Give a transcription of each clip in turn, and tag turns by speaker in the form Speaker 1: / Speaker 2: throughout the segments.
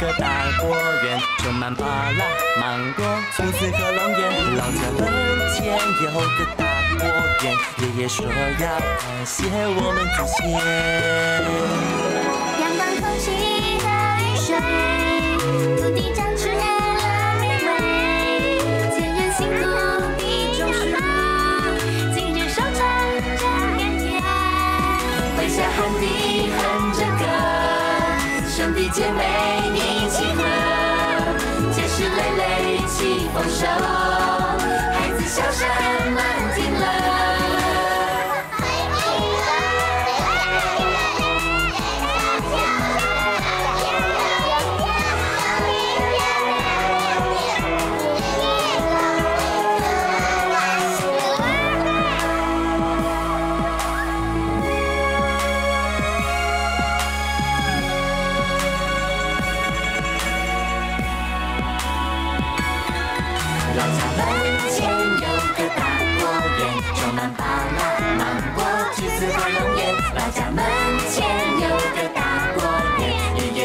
Speaker 1: 个大果园，种满芭乐、芒果、橘子和龙眼。老家门前有个大果园，爷爷说要感谢我们祖先。
Speaker 2: 姐妹一起喝，结实累累，一起丰收。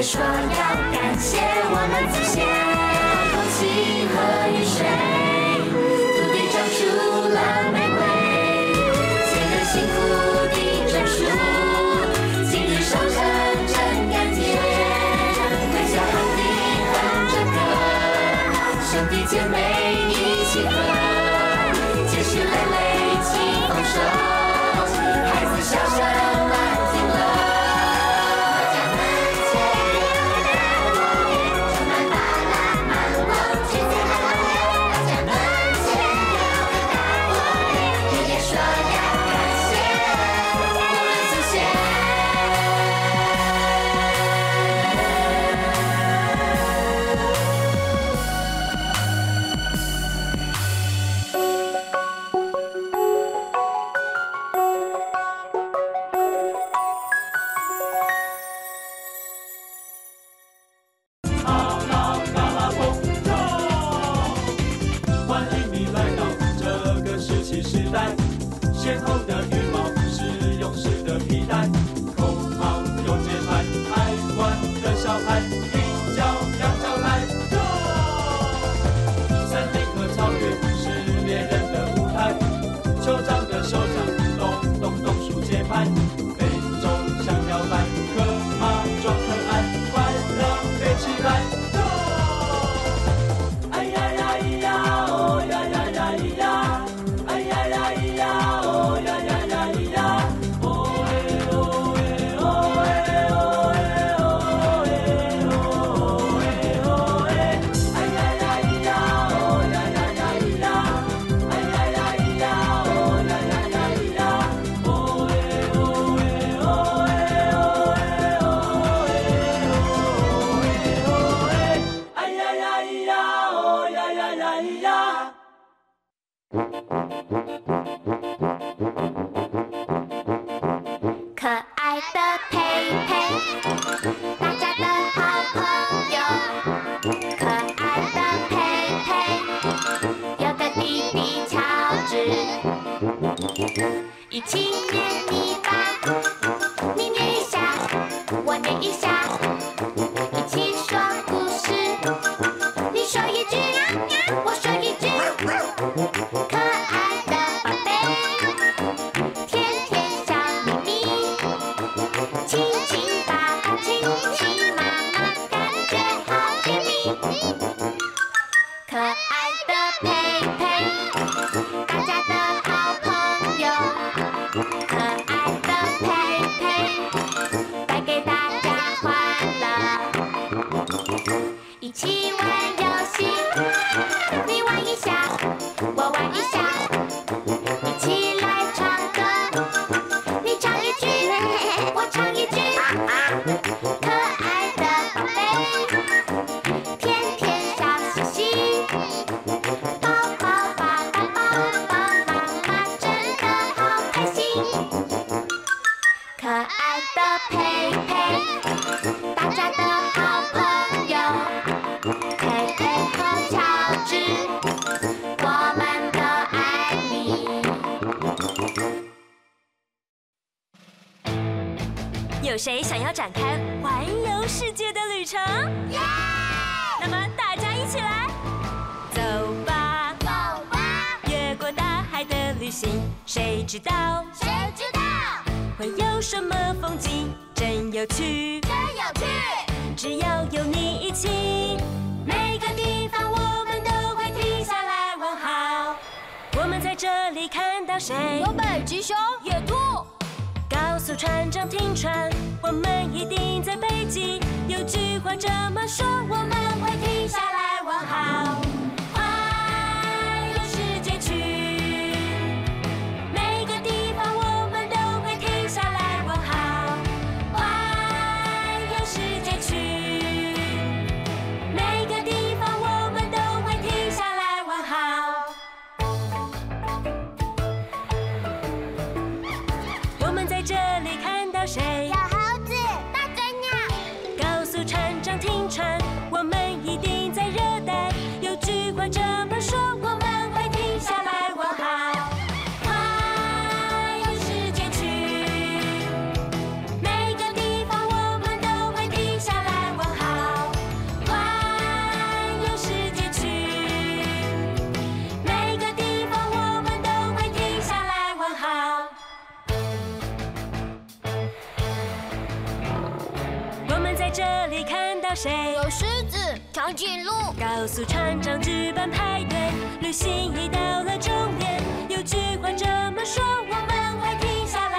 Speaker 2: 说要感谢我们祖先，空气和雨水，土地长出了美味。前人辛苦地种树，今日收成真甘甜。
Speaker 3: 回家喊地哼着歌，兄弟姐妹一起喝，结实累累庆丰收，孩子笑一起捏泥巴，你捏一下，我捏一下，一起说故事，你说一句，我说一句，可爱的宝贝，甜甜小秘密，亲亲爸爸，亲亲妈
Speaker 2: 妈，感觉好甜蜜，
Speaker 1: 可爱。想要展开环游世界的旅程？耶！那么大家一起来，走吧，
Speaker 3: 走吧，
Speaker 1: 越过大海的旅行，谁知道？
Speaker 3: 谁知道？
Speaker 1: 会有什么风景？真有趣，
Speaker 3: 真有趣！
Speaker 1: 只要有你一起，每个地方我们都会停下来问好。我们在这里看到谁？
Speaker 3: 有北极熊、野兔。
Speaker 1: 告诉船长停船，我们一定在北极。有句话这么说，我这里看到谁？有
Speaker 3: 狮子、长颈鹿。
Speaker 1: 告诉船长举办派对，旅行已到了终点。有句话这么说，我们会停下
Speaker 3: 来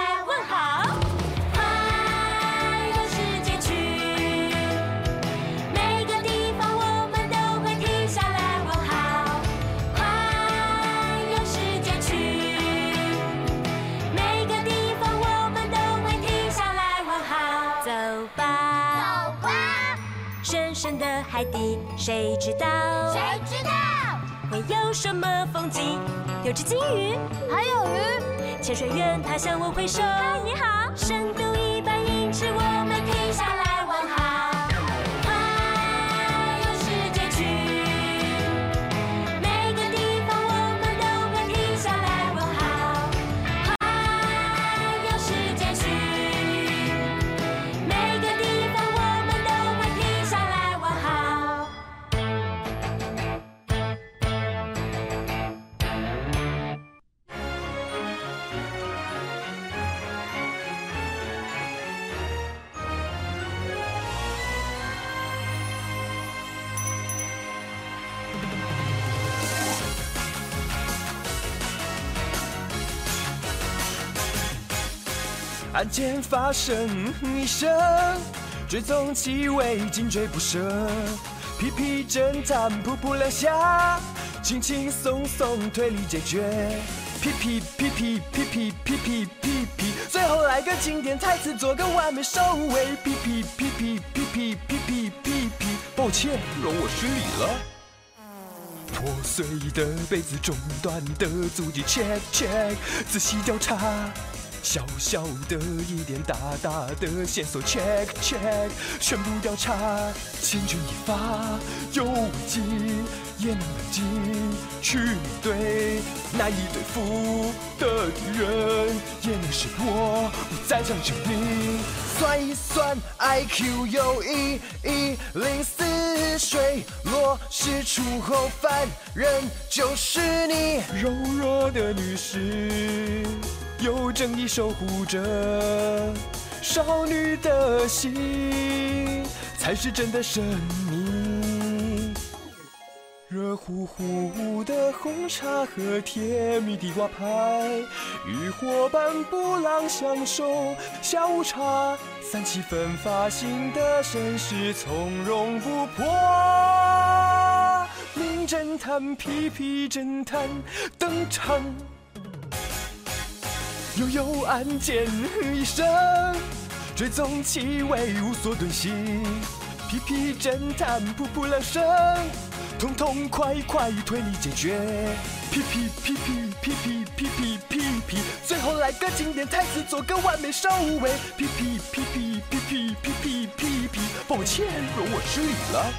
Speaker 1: 深深的海底，谁知道？
Speaker 3: 谁知道？
Speaker 1: 会有什么风景？有只金鱼，
Speaker 3: 还有鱼。
Speaker 1: 潜水员他向我挥手。嗨，你好。
Speaker 4: 案件发生一声，追踪气味，紧追不舍。屁屁侦探，噗噗两下，轻轻松松推理解决。屁屁屁屁屁屁屁屁屁屁，最后来个经典台词，做个完美收尾。屁屁屁屁屁屁屁屁屁屁，抱歉，容我失礼了。破碎的杯子，中断的足迹，check check，仔细调查。小小的疑点，大大的线索，check check，全部调查，千钧一发，有危机也能冷静去面对，难以对付的敌人，也能识破，不再讲证明。算一算，IQ 有一一零四，水落石出后，犯人就是你，柔弱的女士。有正义守护着少女的心，才是真的神秘。热乎乎的红茶和甜蜜的瓜派，与伙伴不浪相守。下午茶，三七分发型的绅士从容不迫。名侦探皮皮侦探登场。悠悠案件一声，追踪气味无所遁形。屁屁侦探噗噗两声，痛痛快快推理解决。屁屁屁屁屁屁屁屁屁屁，最后来个经典台词，做个完美收尾。屁屁屁屁屁屁屁屁屁屁，抱歉，容我失礼了。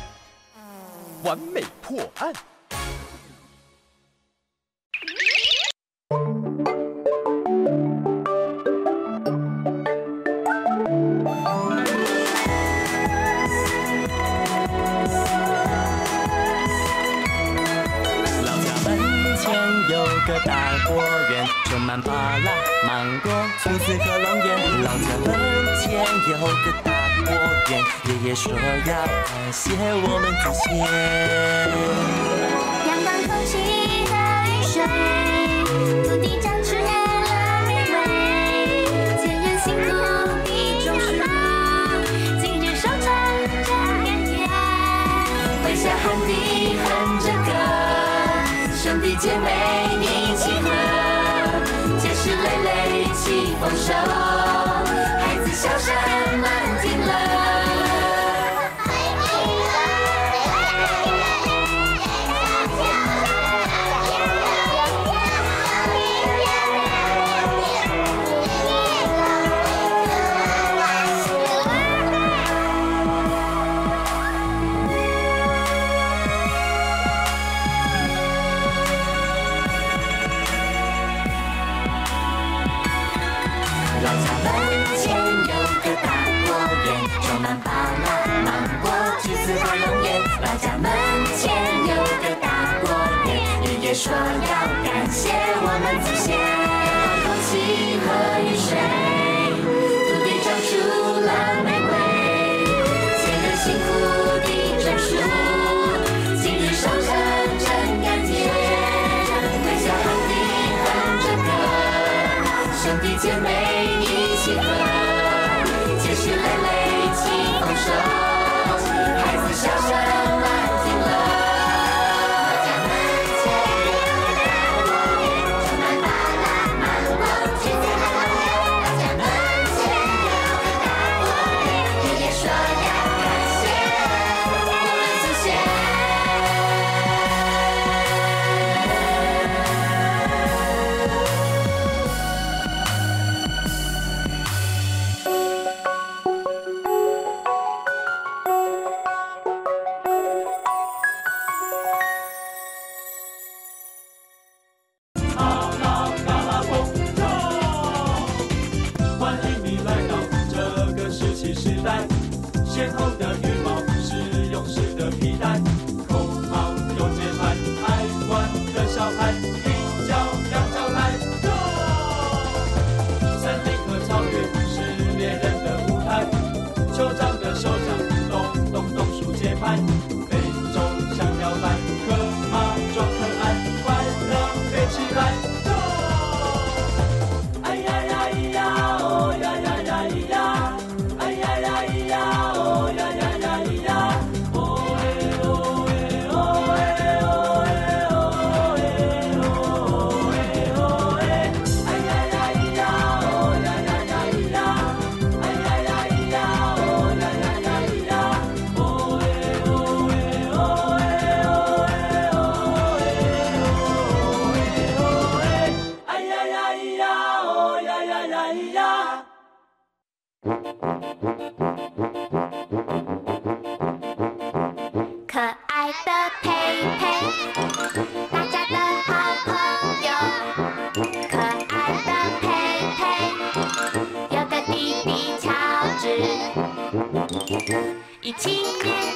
Speaker 4: 完美破案。
Speaker 2: 有个大魔院，爷爷说要感谢我们祖先。
Speaker 3: 阳光、空气和雨水，土地长出了绿蕊。前人辛苦一种树，今日收成这甘甜。
Speaker 5: 微笑喊地哼着歌，兄弟姐妹一起喝，结实累累一起丰收。
Speaker 2: 小山。说要感谢我们祖先，
Speaker 5: 空气和雨水，土地长出了玫瑰，前人辛苦地种树，今日收成真甘甜。微笑和你哼着歌，兄弟姐妹一起歌，结实累累丰收。
Speaker 3: 1